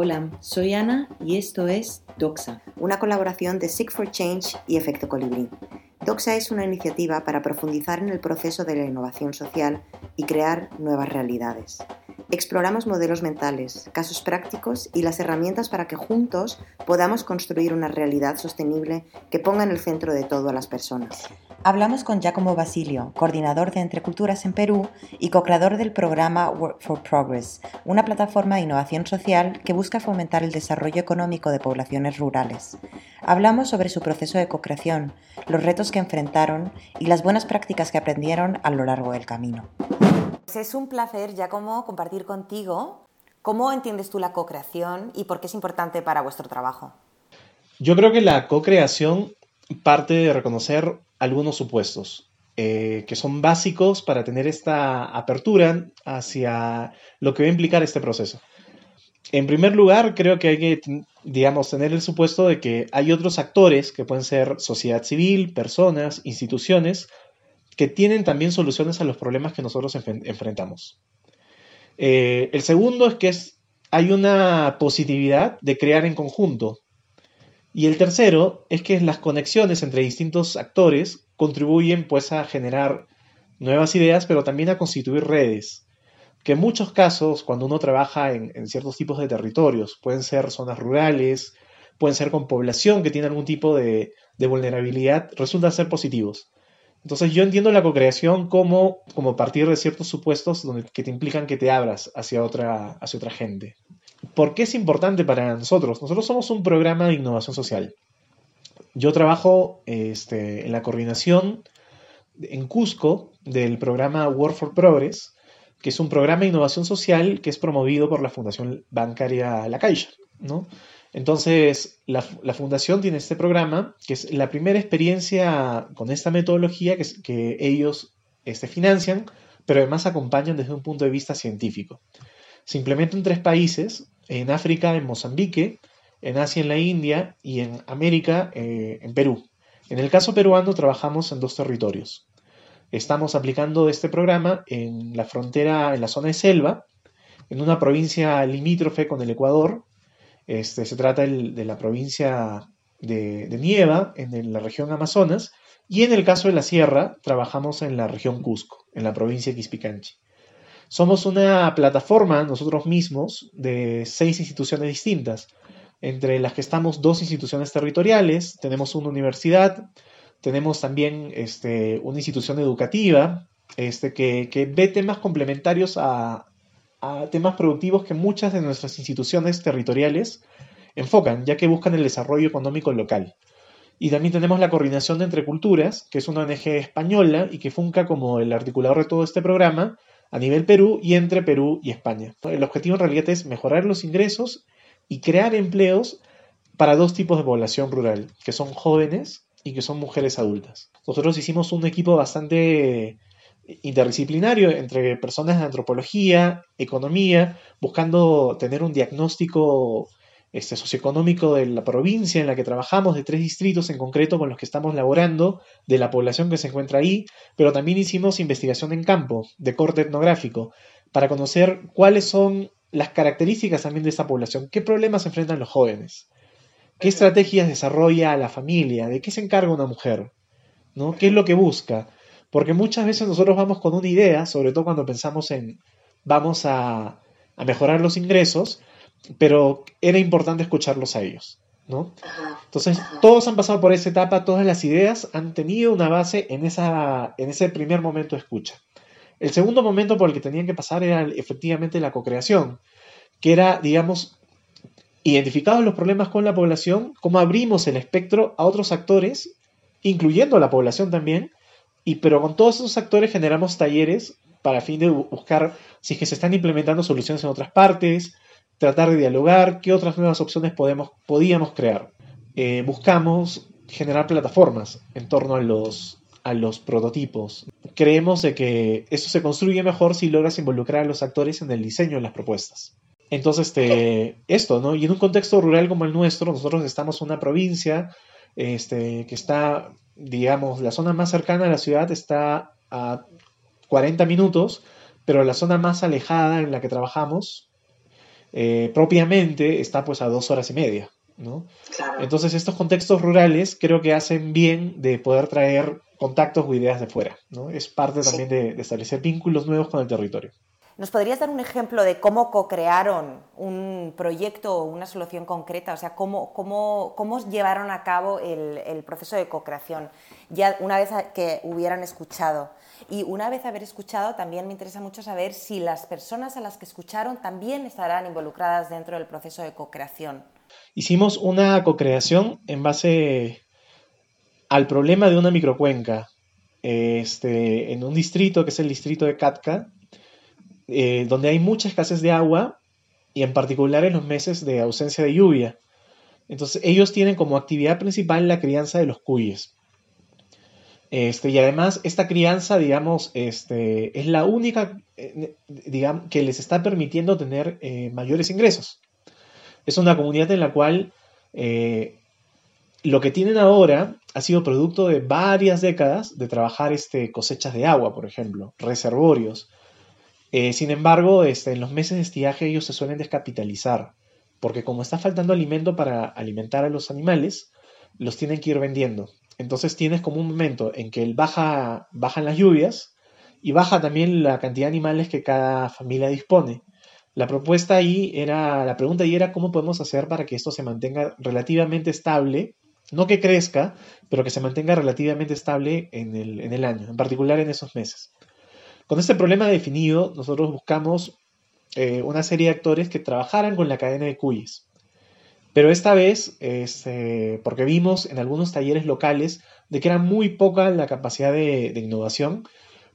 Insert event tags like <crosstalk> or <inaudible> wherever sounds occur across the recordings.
Hola, soy Ana y esto es Doxa, una colaboración de Seek for Change y Efecto Colibrí. Doxa es una iniciativa para profundizar en el proceso de la innovación social y crear nuevas realidades. Exploramos modelos mentales, casos prácticos y las herramientas para que juntos podamos construir una realidad sostenible que ponga en el centro de todo a las personas. Hablamos con Giacomo Basilio, coordinador de Entre Culturas en Perú y co-creador del programa Work for Progress, una plataforma de innovación social que busca fomentar el desarrollo económico de poblaciones rurales. Hablamos sobre su proceso de co-creación, los retos que enfrentaron y las buenas prácticas que aprendieron a lo largo del camino. Pues es un placer, Giacomo, compartir contigo cómo entiendes tú la co-creación y por qué es importante para vuestro trabajo. Yo creo que la co-creación parte de reconocer algunos supuestos eh, que son básicos para tener esta apertura hacia lo que va a implicar este proceso. En primer lugar, creo que hay que, digamos, tener el supuesto de que hay otros actores, que pueden ser sociedad civil, personas, instituciones, que tienen también soluciones a los problemas que nosotros enfrentamos. Eh, el segundo es que hay una positividad de crear en conjunto, y el tercero es que las conexiones entre distintos actores contribuyen pues a generar nuevas ideas, pero también a constituir redes, que en muchos casos, cuando uno trabaja en, ciertos tipos de territorios, pueden ser zonas rurales, pueden ser con población que tiene algún tipo de, vulnerabilidad, resultan ser positivos. Entonces yo entiendo la co-creación como, como partir de ciertos supuestos donde, que te implican que te abras hacia otra, hacia otra gente. ¿Por qué es importante para nosotros? Nosotros somos un programa de innovación social. Yo trabajo este, en la coordinación en Cusco del programa Work for Progress, que es un programa de innovación social que es promovido por la Fundación Bancaria La Caixa. Entonces, la, fundación tiene este programa, que es la primera experiencia con esta metodología que, que ellos este, financian, pero además acompañan desde un punto de vista científico. Se implementa en tres países, en África, en Mozambique, en Asia, en la India y en América, eh, en Perú. En el caso peruano trabajamos en dos territorios. Estamos aplicando este programa en la frontera, en la zona de selva, en una provincia limítrofe con el Ecuador. Este, se trata de la provincia de, Nieva, en la región Amazonas, y en el caso de la sierra, trabajamos en la región Cusco, en la provincia de Quispicanchi. Somos una plataforma nosotros mismos de seis instituciones distintas, entre las que estamos dos instituciones territoriales, tenemos una universidad, tenemos también este, una institución educativa este, que, ve temas complementarios a, a temas productivos que muchas de nuestras instituciones territoriales enfocan, ya que buscan el desarrollo económico local. Y también tenemos la coordinación de Entre Culturas, que es una ONG española y que funca como el articulador de todo este programa, a nivel Perú y entre Perú y España. El objetivo en realidad es mejorar los ingresos y crear empleos para dos tipos de población rural, que son jóvenes y que son mujeres adultas. Nosotros hicimos un equipo bastante interdisciplinario entre personas de antropología, economía, buscando tener un diagnóstico este, socioeconómico de la provincia en la que trabajamos, de tres distritos en concreto con los que estamos laborando, de la población que se encuentra ahí, pero también hicimos investigación en campo, de corte etnográfico, para conocer cuáles son las características también de esta población, qué problemas enfrentan los jóvenes, qué estrategias desarrolla la familia, de qué se encarga una mujer, ¿no? qué es lo que busca. Porque muchas veces nosotros vamos con una idea, sobre todo cuando pensamos en vamos a, a mejorar los ingresos, pero era importante escucharlos a ellos, ¿no? Entonces, todos han pasado por esa etapa, todas las ideas han tenido una base en, esa, en ese primer momento de escucha. El segundo momento por el que tenían que pasar era efectivamente la co-creación, que era, digamos, identificados los problemas con la población, cómo abrimos el espectro a otros actores, incluyendo a la población también, y pero con todos esos actores generamos talleres para fin de buscar si es que se están implementando soluciones en otras partes, tratar de dialogar, qué otras nuevas opciones podemos, podíamos crear. Eh, buscamos generar plataformas en torno a los, a los prototipos. Creemos de que eso se construye mejor si logras involucrar a los actores en el diseño de las propuestas. Entonces, este, esto, ¿no? Y en un contexto rural como el nuestro, nosotros estamos en una provincia este, que está, digamos, la zona más cercana a la ciudad está a 40 minutos, pero la zona más alejada en la que trabajamos eh, propiamente está pues a dos horas y media. ¿no? Entonces estos contextos rurales creo que hacen bien de poder traer contactos o ideas de fuera. ¿no? Es parte también de, de establecer vínculos nuevos con el territorio. ¿Nos podrías dar un ejemplo de cómo co-crearon un proyecto o una solución concreta? O sea, cómo, cómo, cómo llevaron a cabo el, el proceso de co-creación, ya una vez que hubieran escuchado. Y una vez haber escuchado, también me interesa mucho saber si las personas a las que escucharon también estarán involucradas dentro del proceso de co-creación. Hicimos una co-creación en base al problema de una microcuenca este, en un distrito que es el distrito de Katka, eh, donde hay mucha escasez de agua y en particular en los meses de ausencia de lluvia. Entonces ellos tienen como actividad principal la crianza de los cuyes. Este, y además esta crianza, digamos, este, es la única eh, digamos, que les está permitiendo tener eh, mayores ingresos. Es una comunidad en la cual lo que tienen ahora ha sido producto de varias décadas de trabajar este, cosechas de agua, por ejemplo, reservorios, eh, sin embargo, este, en los meses de estiaje ellos se suelen descapitalizar, porque como está faltando alimento para alimentar a los animales, los tienen que ir vendiendo. Entonces tienes como un momento en que baja, bajan las lluvias y baja también la cantidad de animales que cada familia dispone. La propuesta ahí era, la pregunta ahí era cómo podemos hacer para que esto se mantenga relativamente estable, no que crezca, pero que se mantenga relativamente estable en el, en el año, en particular en esos meses. Con este problema definido, nosotros buscamos eh, una serie de actores que trabajaran con la cadena de cuyes. Pero esta vez, este, porque vimos en algunos talleres locales de que era muy poca la capacidad de, innovación,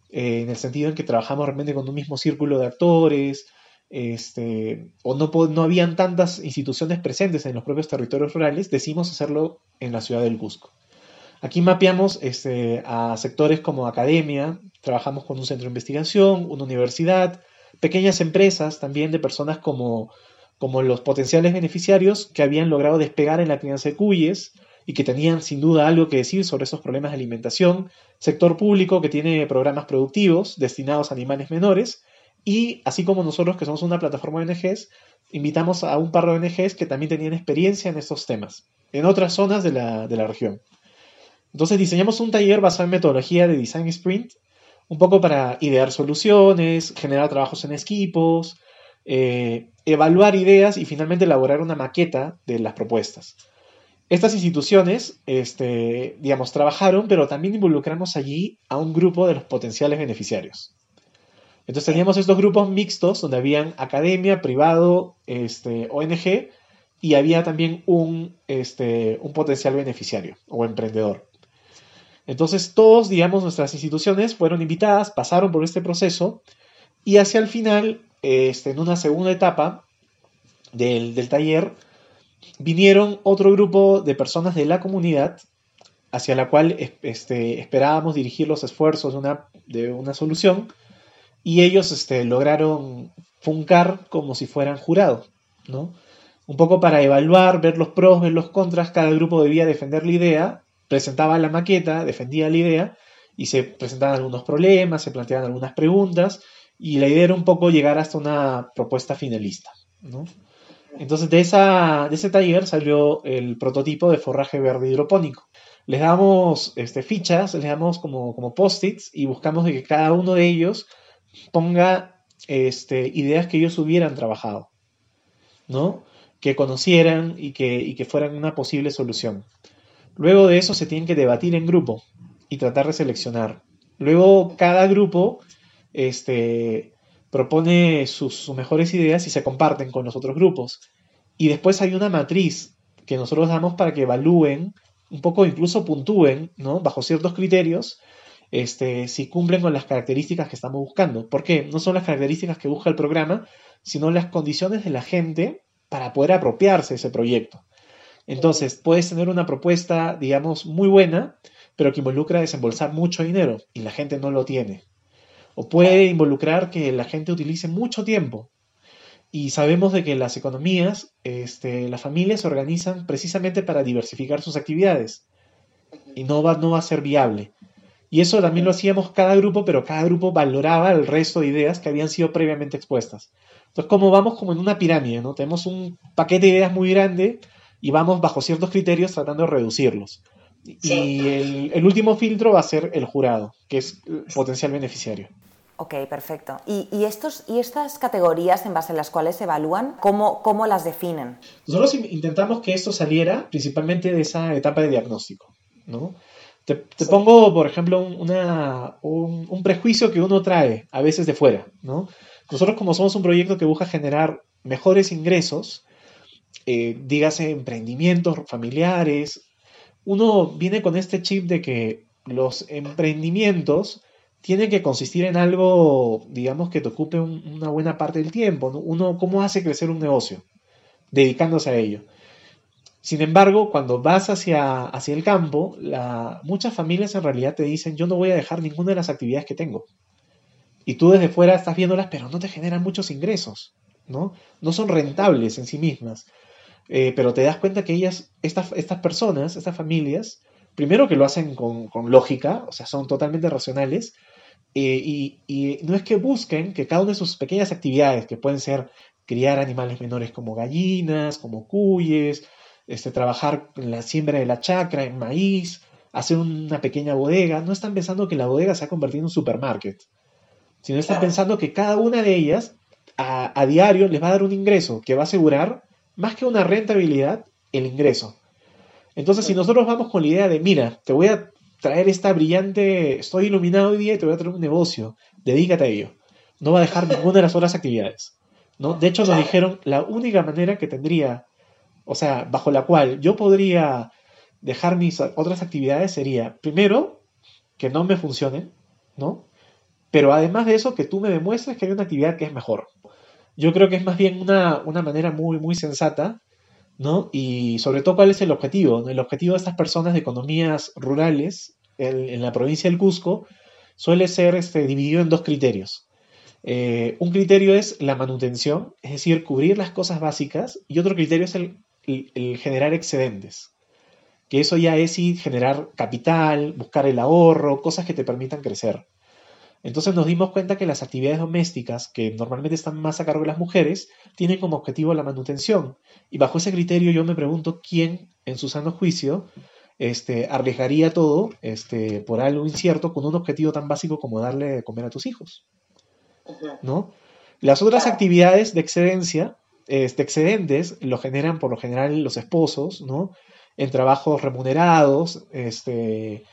eh, en el sentido en que trabajamos realmente con un mismo círculo de actores, este, o no, no habían tantas instituciones presentes en los propios territorios rurales, decidimos hacerlo en la ciudad del Cusco. Aquí mapeamos este, a sectores como academia, trabajamos con un centro de investigación, una universidad, pequeñas empresas también de personas como, los potenciales beneficiarios que habían logrado despegar en la crianza de cuyes y que tenían sin duda algo que decir sobre esos problemas de alimentación, sector público que tiene programas productivos destinados a animales menores y así como nosotros que somos una plataforma de ONGs, invitamos a un par de ONGs que también tenían experiencia en estos temas, en otras zonas de la, de la región. Entonces diseñamos un taller basado en metodología de Design Sprint, un poco para idear soluciones, generar trabajos en equipos, eh, evaluar ideas y finalmente elaborar una maqueta de las propuestas. Estas instituciones, este, digamos, trabajaron, pero también involucramos allí a un grupo de los potenciales beneficiarios. Entonces teníamos estos grupos mixtos donde habían academia, privado, este, ONG y había también este, un potencial beneficiario o emprendedor. Entonces todos, digamos, nuestras instituciones fueron invitadas, pasaron por este proceso y hacia el final, este, en una segunda etapa del, taller, vinieron otro grupo de personas de la comunidad hacia la cual este, esperábamos dirigir los esfuerzos de una, de una solución y ellos este, lograron funcar como si fueran jurados, ¿no? Un poco para evaluar, ver los pros, ver los contras, cada grupo debía defender la idea presentaba la maqueta, defendía la idea y se presentaban algunos problemas, se planteaban algunas preguntas y la idea era un poco llegar hasta una propuesta finalista. Entonces de, de ese taller salió el prototipo de forraje verde hidropónico. Les damos este, fichas, les damos como, como post-its y buscamos de que cada uno de ellos ponga este, ideas que ellos hubieran trabajado, ¿no? que conocieran y que, y que fueran una posible solución. Luego de eso se tienen que debatir en grupo y tratar de seleccionar. Luego cada grupo este, propone sus, mejores ideas y se comparten con los otros grupos. Y después hay una matriz que nosotros damos para que evalúen, un poco incluso puntúen, bajo ciertos criterios, este, si cumplen con las características que estamos buscando. ¿Por qué? No son las características que busca el programa, sino las condiciones de la gente para poder apropiarse de ese proyecto. Entonces, puedes tener una propuesta, digamos, muy buena, pero que involucra desembolsar mucho dinero y la gente no lo tiene. O puede involucrar que la gente utilice mucho tiempo. Y sabemos de que las economías, este, las familias se organizan precisamente para diversificar sus actividades. Y no va, no va a ser viable. Y eso también lo hacíamos cada grupo, pero cada grupo valoraba el resto de ideas que habían sido previamente expuestas. Entonces, como vamos como en una pirámide, ¿no? Tenemos un paquete de ideas muy grande y vamos bajo ciertos criterios tratando de reducirlos. Y el, último filtro va a ser el jurado, que es potencial beneficiario. Ok, perfecto. ¿Y, estos, ¿Y estas categorías en base a las cuales se evalúan, cómo, cómo las definen? Nosotros intentamos que esto saliera principalmente de esa etapa de diagnóstico. ¿no? Te, pongo, por ejemplo, una, un, prejuicio que uno trae a veces de fuera. ¿no? Nosotros como somos un proyecto que busca generar mejores ingresos, eh, dígase emprendimientos familiares, uno viene con este chip de que los emprendimientos tienen que consistir en algo, digamos, que te ocupe una buena parte del tiempo. Uno, ¿cómo hace crecer un negocio? Dedicándose a ello. Sin embargo, cuando vas hacia, hacia el campo, muchas familias en realidad te dicen, yo no voy a dejar ninguna de las actividades que tengo. Y tú desde fuera estás viéndolas, pero no te generan muchos ingresos, ¿no? No son rentables en sí mismas. Eh, pero te das cuenta que ellas, estas, estas personas, estas familias, primero que lo hacen con, lógica, o sea, son totalmente racionales, eh, y, no es que busquen que cada una de sus pequeñas actividades, que pueden ser criar animales menores como gallinas, como cuyes, este, trabajar en la siembra de la chacra, en maíz, hacer una pequeña bodega, no están pensando que la bodega se ha convertido en un supermarket, sino están pensando que cada una de ellas a, a diario les va a dar un ingreso que va a asegurar más que una rentabilidad, el ingreso. Entonces, si nosotros vamos con la idea de, mira, te voy a traer esta brillante, estoy iluminado hoy día y te voy a traer un negocio, dedícate a ello. No va a dejar ninguna de las otras actividades. ¿no? De hecho, nos dijeron la única manera que tendría, o sea, bajo la cual yo podría dejar mis otras actividades sería, primero, que no me funcionen, ¿no? Pero además de eso, que tú me demuestres que hay una actividad que es mejor yo creo que es más bien una, manera muy, muy sensata, ¿no? Y sobre todo, ¿cuál es el objetivo? El objetivo de estas personas de economías rurales en, la provincia del Cusco suele ser este, dividido en dos criterios. Eh, un criterio es la manutención, es decir, cubrir las cosas básicas, y otro criterio es el, el generar excedentes, que eso ya es generar capital, buscar el ahorro, cosas que te permitan crecer. Entonces nos dimos cuenta que las actividades domésticas, que normalmente están más a cargo de las mujeres, tienen como objetivo la manutención. Y bajo ese criterio yo me pregunto quién, en su sano juicio, este, arriesgaría todo este, por algo incierto con un objetivo tan básico como darle de comer a tus hijos. ¿No? Las otras actividades de excedencia, este, excedentes, lo generan por lo general los esposos, ¿no? En trabajos remunerados, este,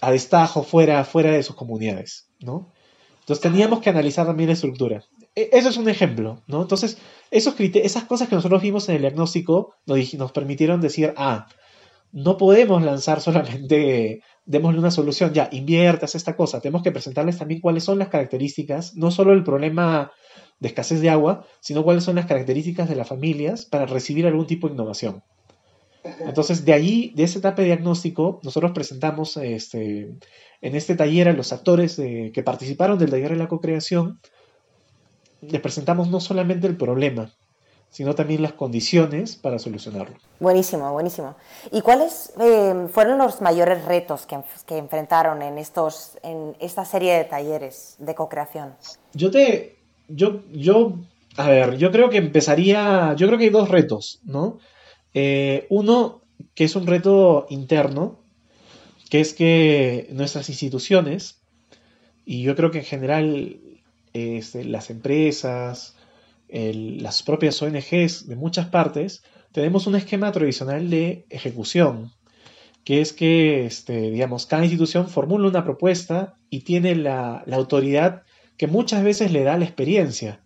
a destajo fuera, fuera de sus comunidades, ¿no? Entonces teníamos que analizar también la estructura. E, eso es un ejemplo, ¿no? Entonces, esos esas cosas que nosotros vimos en el diagnóstico nos, nos permitieron decir, ah, no podemos lanzar solamente, démosle una solución, ya, inviertas esta cosa, tenemos que presentarles también cuáles son las características, no solo el problema de escasez de agua, sino cuáles son las características de las familias para recibir algún tipo de innovación. Entonces, de ahí, de esa etapa de diagnóstico, nosotros presentamos este, en este taller a los actores que participaron del taller de la co-creación, les presentamos no solamente el problema, sino también las condiciones para solucionarlo. Buenísimo, buenísimo. ¿Y cuáles eh, fueron los mayores retos que, que, enfrentaron en, estos, en esta serie de talleres de co-creación? Yo te, yo, yo, a ver, yo creo que empezaría, yo creo que hay dos retos, ¿no? Eh, uno, que es un reto interno, que es que nuestras instituciones, y yo creo que en general este, las empresas, las propias ONGs de muchas partes, tenemos un esquema tradicional de ejecución, que es que, este, digamos, cada institución formula una propuesta y tiene la, autoridad que muchas veces le da la experiencia.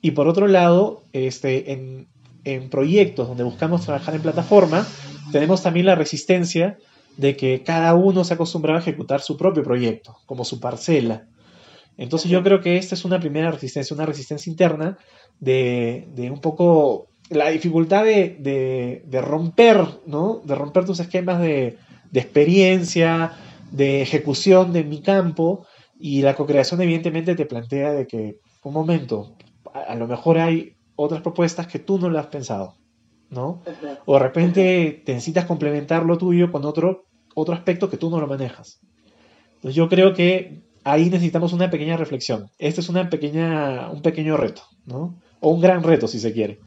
Y por otro lado, este, en, en proyectos donde buscamos trabajar en plataforma, tenemos también la resistencia de que cada uno se acostumbrado a ejecutar su propio proyecto, como su parcela. Entonces yo creo que esta es una primera resistencia, una resistencia interna de, un poco la dificultad de, romper, ¿no? De romper tus esquemas de, experiencia, de ejecución de mi campo, y la co-creación evidentemente te plantea de que, un momento, a lo mejor hay otras propuestas que tú no lo has pensado, ¿no? O de repente te necesitas complementar lo tuyo con otro, otro aspecto que tú no lo manejas. Entonces yo creo que ahí necesitamos una pequeña reflexión. Este es una pequeña, un pequeño reto, ¿no? O un gran reto, si se quiere.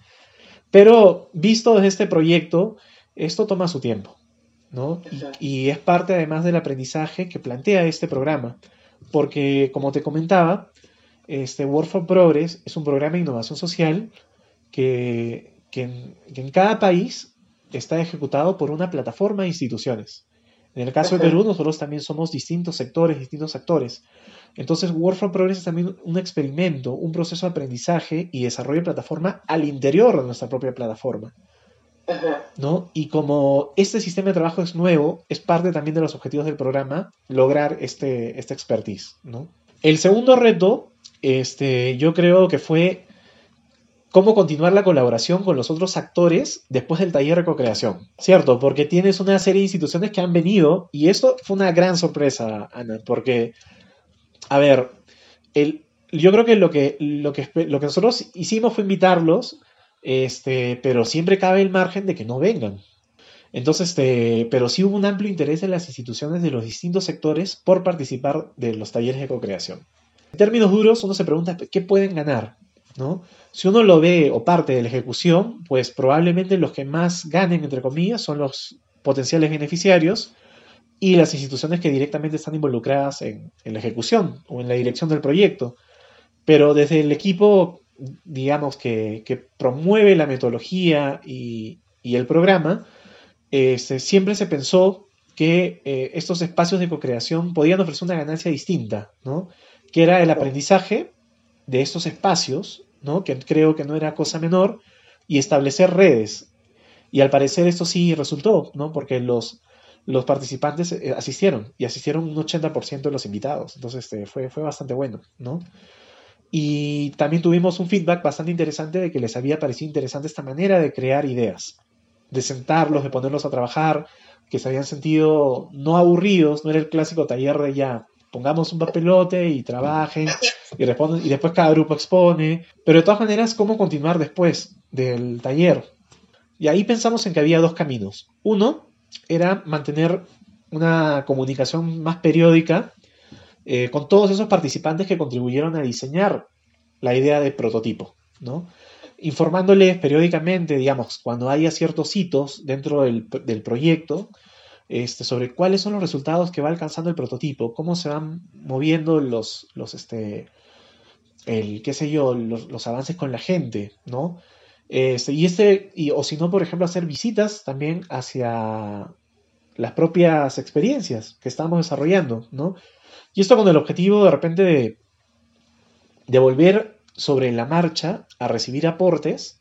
Pero visto desde este proyecto, esto toma su tiempo, ¿no? Y, es parte además del aprendizaje que plantea este programa. Porque, como te comentaba, este Work for Progress es un programa de innovación social que, en, cada país está ejecutado por una plataforma de instituciones. En el caso de Perú, nosotros también somos distintos sectores, distintos actores. Entonces, Work for Progress es también un experimento, un proceso de aprendizaje y desarrollo de plataforma al interior de nuestra propia plataforma. ¿no? Y como este sistema de trabajo es nuevo, es parte también de los objetivos del programa lograr este, este expertise. ¿no? El segundo reto, este, yo creo que fue cómo continuar la colaboración con los otros actores después del taller de co-creación, ¿cierto? Porque tienes una serie de instituciones que han venido y esto fue una gran sorpresa, Ana, porque, a ver, yo creo que lo que, nosotros hicimos fue invitarlos, este, pero siempre cabe el margen de que no vengan. Entonces, este, pero sí hubo un amplio interés de las instituciones de los distintos sectores por participar de los talleres de co-creación. En términos duros, uno se pregunta qué pueden ganar, ¿no? Si uno lo ve o parte de la ejecución, pues probablemente los que más ganen, entre comillas, son los potenciales beneficiarios y las instituciones que directamente están involucradas en, la ejecución o en la dirección del proyecto. Pero desde el equipo, digamos, que, promueve la metodología y, el programa, este, siempre se pensó que eh, estos espacios de co-creación podían ofrecer una ganancia distinta, ¿no? Que era el aprendizaje de estos espacios que creo que no era cosa menor, y establecer redes. Y al parecer esto sí resultó, ¿no? porque los, los participantes eh, asistieron y asistieron un 80% de los invitados. Entonces este, fue, fue bastante bueno. ¿no? Y también tuvimos un feedback bastante interesante de que les había parecido interesante esta manera de crear ideas, de sentarlos, de ponerlos a trabajar, que se habían sentido no aburridos, no era el clásico taller de ya, pongamos un papelote y trabajen y responden y después cada grupo expone, pero de todas maneras, ¿cómo continuar después del taller? Y ahí pensamos en que había dos caminos. Uno era mantener una comunicación más periódica eh, con todos esos participantes que contribuyeron a diseñar la idea de prototipo, ¿no? informándoles periódicamente, digamos, cuando haya ciertos hitos dentro del, del proyecto, este, sobre cuáles son los resultados que va alcanzando el prototipo, cómo se van moviendo los, los este, el, qué sé yo, los, avances con la gente, ¿no? Este, y este, y, o si no, por ejemplo, hacer visitas también hacia las propias experiencias que estamos desarrollando, ¿no? Y esto con el objetivo de repente de, de volver sobre la marcha a recibir aportes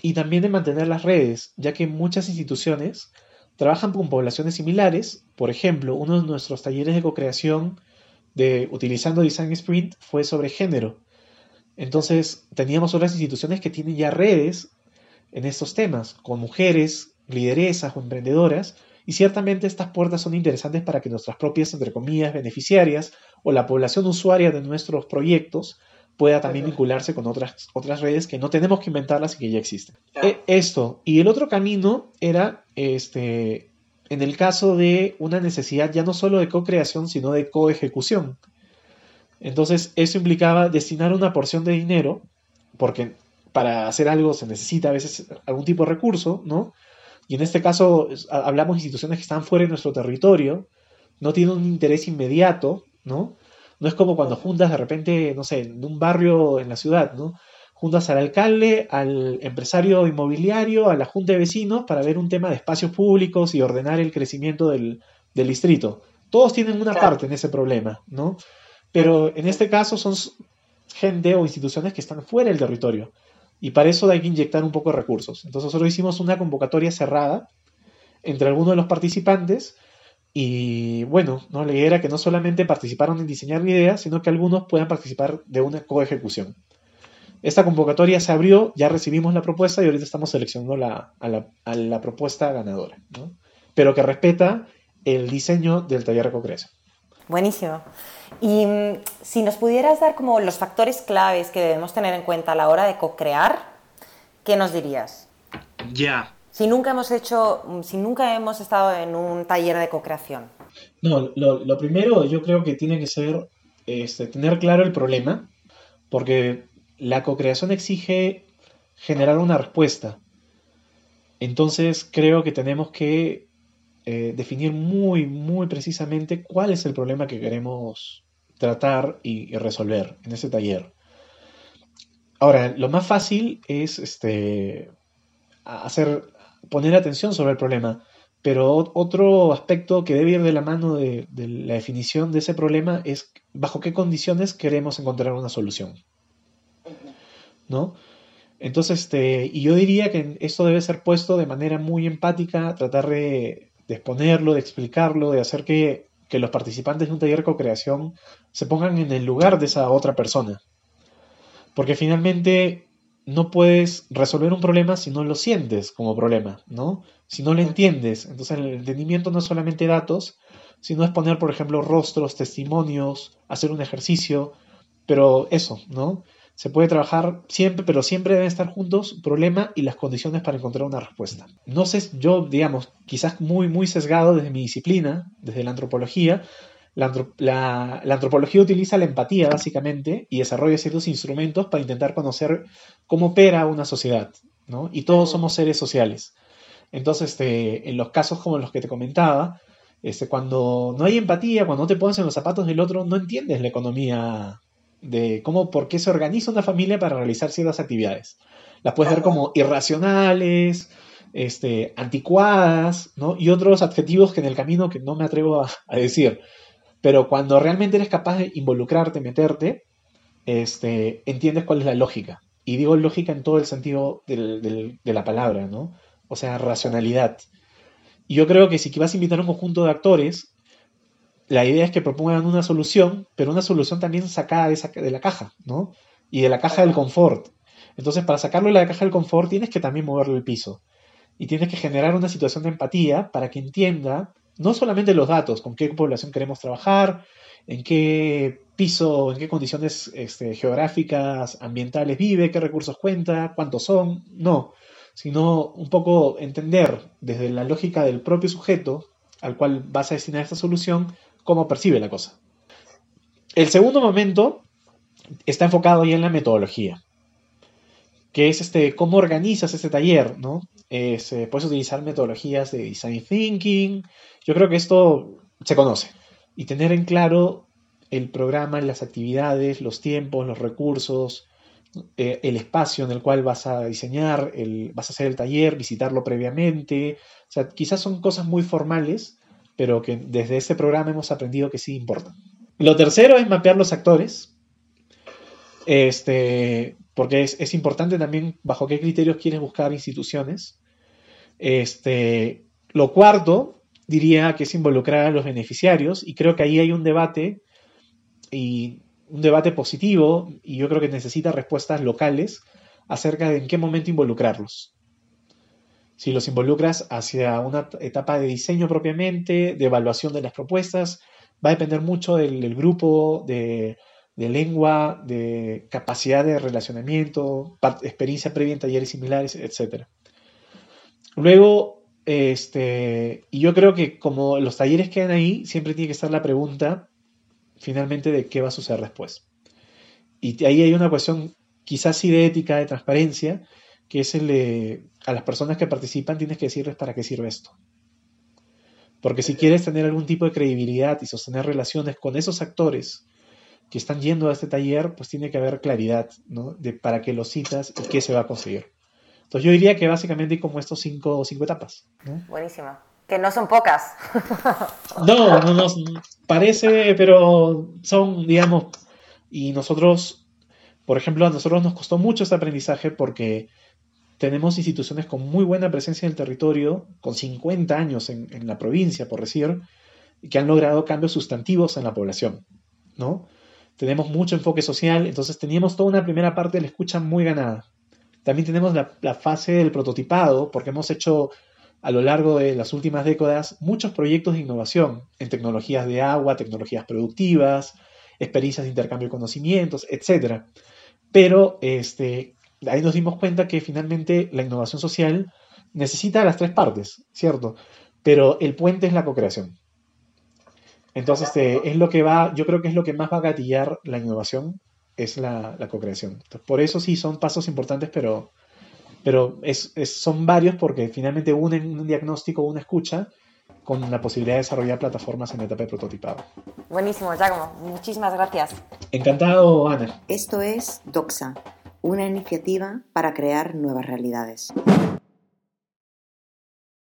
y también de mantener las redes, ya que muchas instituciones trabajan con poblaciones similares. Por ejemplo, uno de nuestros talleres de co-creación de utilizando Design Sprint fue sobre género. Entonces, teníamos otras instituciones que tienen ya redes en estos temas, con mujeres, lideresas o emprendedoras, y ciertamente estas puertas son interesantes para que nuestras propias, entre comillas, beneficiarias o la población usuaria de nuestros proyectos pueda también vincularse con otras, otras redes que no tenemos que inventarlas y que ya existen. E, esto. Y el otro camino era, este, en el caso de una necesidad ya no solo de co-creación, sino de co-ejecución. Entonces, eso implicaba destinar una porción de dinero, porque para hacer algo se necesita a veces algún tipo de recurso, ¿no? Y en este caso hablamos de instituciones que están fuera de nuestro territorio, no tienen un interés inmediato, ¿no? No es como cuando juntas de repente, no sé, en un barrio en la ciudad, ¿no? Juntas al alcalde, al empresario inmobiliario, a la junta de vecinos para ver un tema de espacios públicos y ordenar el crecimiento del, distrito. Todos tienen una parte en ese problema, ¿no? Pero en este caso son gente o instituciones que están fuera del territorio. Y para eso hay que inyectar un poco de recursos. Entonces nosotros hicimos una convocatoria cerrada entre algunos de los participantes y bueno, ¿no? la idea era que no solamente participaron en diseñar la idea, sino que algunos puedan participar de una coejecución. Esta convocatoria se abrió, ya recibimos la propuesta y ahorita estamos seleccionando la, a, la, propuesta ganadora, pero que respeta el diseño del taller de co-creación. Buenísimo. Y mm, si nos pudieras dar como los factores claves que debemos tener en cuenta a la hora de co-crear, ¿qué nos dirías? Ya, si nunca hemos hecho, si nunca hemos estado en un taller de co-creación? No, lo, primero yo creo que tiene que ser este, tener claro el problema, porque la co-creación exige generar una respuesta. Entonces creo que tenemos que eh, definir muy, muy precisamente cuál es el problema que queremos tratar y, resolver en ese taller. Ahora, lo más fácil es este, hacer, poner atención sobre el problema, pero otro aspecto que debe ir de la mano de, la definición de ese problema es bajo qué condiciones queremos encontrar una solución. ¿No? Entonces, este, y yo diría que esto debe ser puesto de manera muy empática, tratar de, exponerlo, de explicarlo, de hacer que, que, los participantes de un taller de co-creación se pongan en el lugar de esa otra persona. Porque finalmente no puedes resolver un problema si no lo sientes como problema, ¿no? Si no lo entiendes. Entonces el entendimiento no es solamente datos, sino es poner, por ejemplo, rostros, testimonios, hacer un ejercicio, pero eso, ¿no? Se puede trabajar siempre, pero siempre deben estar juntos problema y las condiciones para encontrar una respuesta. No sé, yo, digamos, quizás muy, muy sesgado desde mi disciplina, desde la antropología, la, antropología utiliza la empatía básicamente y desarrolla ciertos instrumentos para intentar conocer cómo opera una sociedad, ¿no? Y todos somos seres sociales. Entonces, este, en los casos como los que te comentaba, este, cuando no hay empatía, cuando no te pones en los zapatos del otro, no entiendes la economía de cómo, por qué se organiza una familia para realizar ciertas actividades. Las puedes ver como irracionales, este, anticuadas, ¿no? Y otros adjetivos que en el camino que no me atrevo a decir. Pero cuando realmente eres capaz de involucrarte, meterte, este, entiendes cuál es la lógica. Y digo lógica en todo el sentido de la palabra, ¿no? O sea, racionalidad. Y yo creo que si vas a invitar a un conjunto de actores, la idea es que propongan una solución, pero una solución también sacada de, de la caja, ¿no? Y de la caja del confort. Entonces, para sacarlo de la caja del confort, tienes que también moverlo el piso. Y tienes que generar una situación de empatía para que entienda no solamente los datos, con qué población queremos trabajar, en qué piso, en qué condiciones este, geográficas, ambientales vive, qué recursos cuenta, cuántos son, no, sino un poco entender desde la lógica del propio sujeto al cual vas a destinar esta solución, cómo percibe la cosa. El segundo momento está enfocado ya en la metodología, que es este, cómo organizas este taller, ¿no? Eh, puedes utilizar metodologías de design thinking. Yo creo que esto se conoce. Y tener en claro el programa, las actividades, los tiempos, los recursos, eh, el espacio en el cual vas a diseñar, el, vas a hacer el taller, visitarlo previamente. O sea, quizás son cosas muy formales, pero que desde ese programa hemos aprendido que sí importan. Lo tercero es mapear los actores. Este, porque es, importante también bajo qué criterios quieres buscar instituciones. Este, lo cuarto, diría que es involucrar a los beneficiarios y creo que ahí hay un debate y un debate positivo y yo creo que necesita respuestas locales acerca de en qué momento involucrarlos. Si los involucras hacia una etapa de diseño propiamente, de evaluación de las propuestas, va a depender mucho del grupo, de, de lengua, de capacidad de relacionamiento, experiencia previa en talleres similares, etc. Luego, este, y yo creo que como los talleres quedan ahí, siempre tiene que estar la pregunta finalmente de qué va a suceder después. Y ahí hay una cuestión quizás sí de ética, de transparencia, que es el de a las personas que participan tienes que decirles para qué sirve esto. Porque si quieres tener algún tipo de credibilidad y sostener relaciones con esos actores que están yendo a este taller, pues tiene que haber claridad, ¿no? De para qué lo citas y qué se va a conseguir. Entonces yo diría que básicamente hay como estos cinco, cinco etapas. Buenísimo. Que no son pocas. <laughs> no, no nos parece, pero son, digamos, y nosotros, por ejemplo, a nosotros nos costó mucho este aprendizaje porque tenemos instituciones con muy buena presencia en el territorio, con 50 años en, en la provincia, por decir, que han logrado cambios sustantivos en la población, ¿no? Tenemos mucho enfoque social, entonces teníamos toda una primera parte de la escucha muy ganada. También tenemos la, fase del prototipado, porque hemos hecho a lo largo de las últimas décadas muchos proyectos de innovación en tecnologías de agua, tecnologías productivas, experiencias de intercambio de conocimientos, etc. Pero este, ahí nos dimos cuenta que finalmente la innovación social necesita las tres partes, ¿cierto? Pero el puente es la co-creación. Entonces, este, es lo que va, yo creo que es lo que más va a gatillar la innovación, es la, la co-creación. Por eso sí son pasos importantes, pero, pero es, son varios porque finalmente unen un diagnóstico, una escucha, con la posibilidad de desarrollar plataformas en etapa de prototipado. Buenísimo, Giacomo. Muchísimas gracias. Encantado, Ana. Esto es Doxa, una iniciativa para crear nuevas realidades.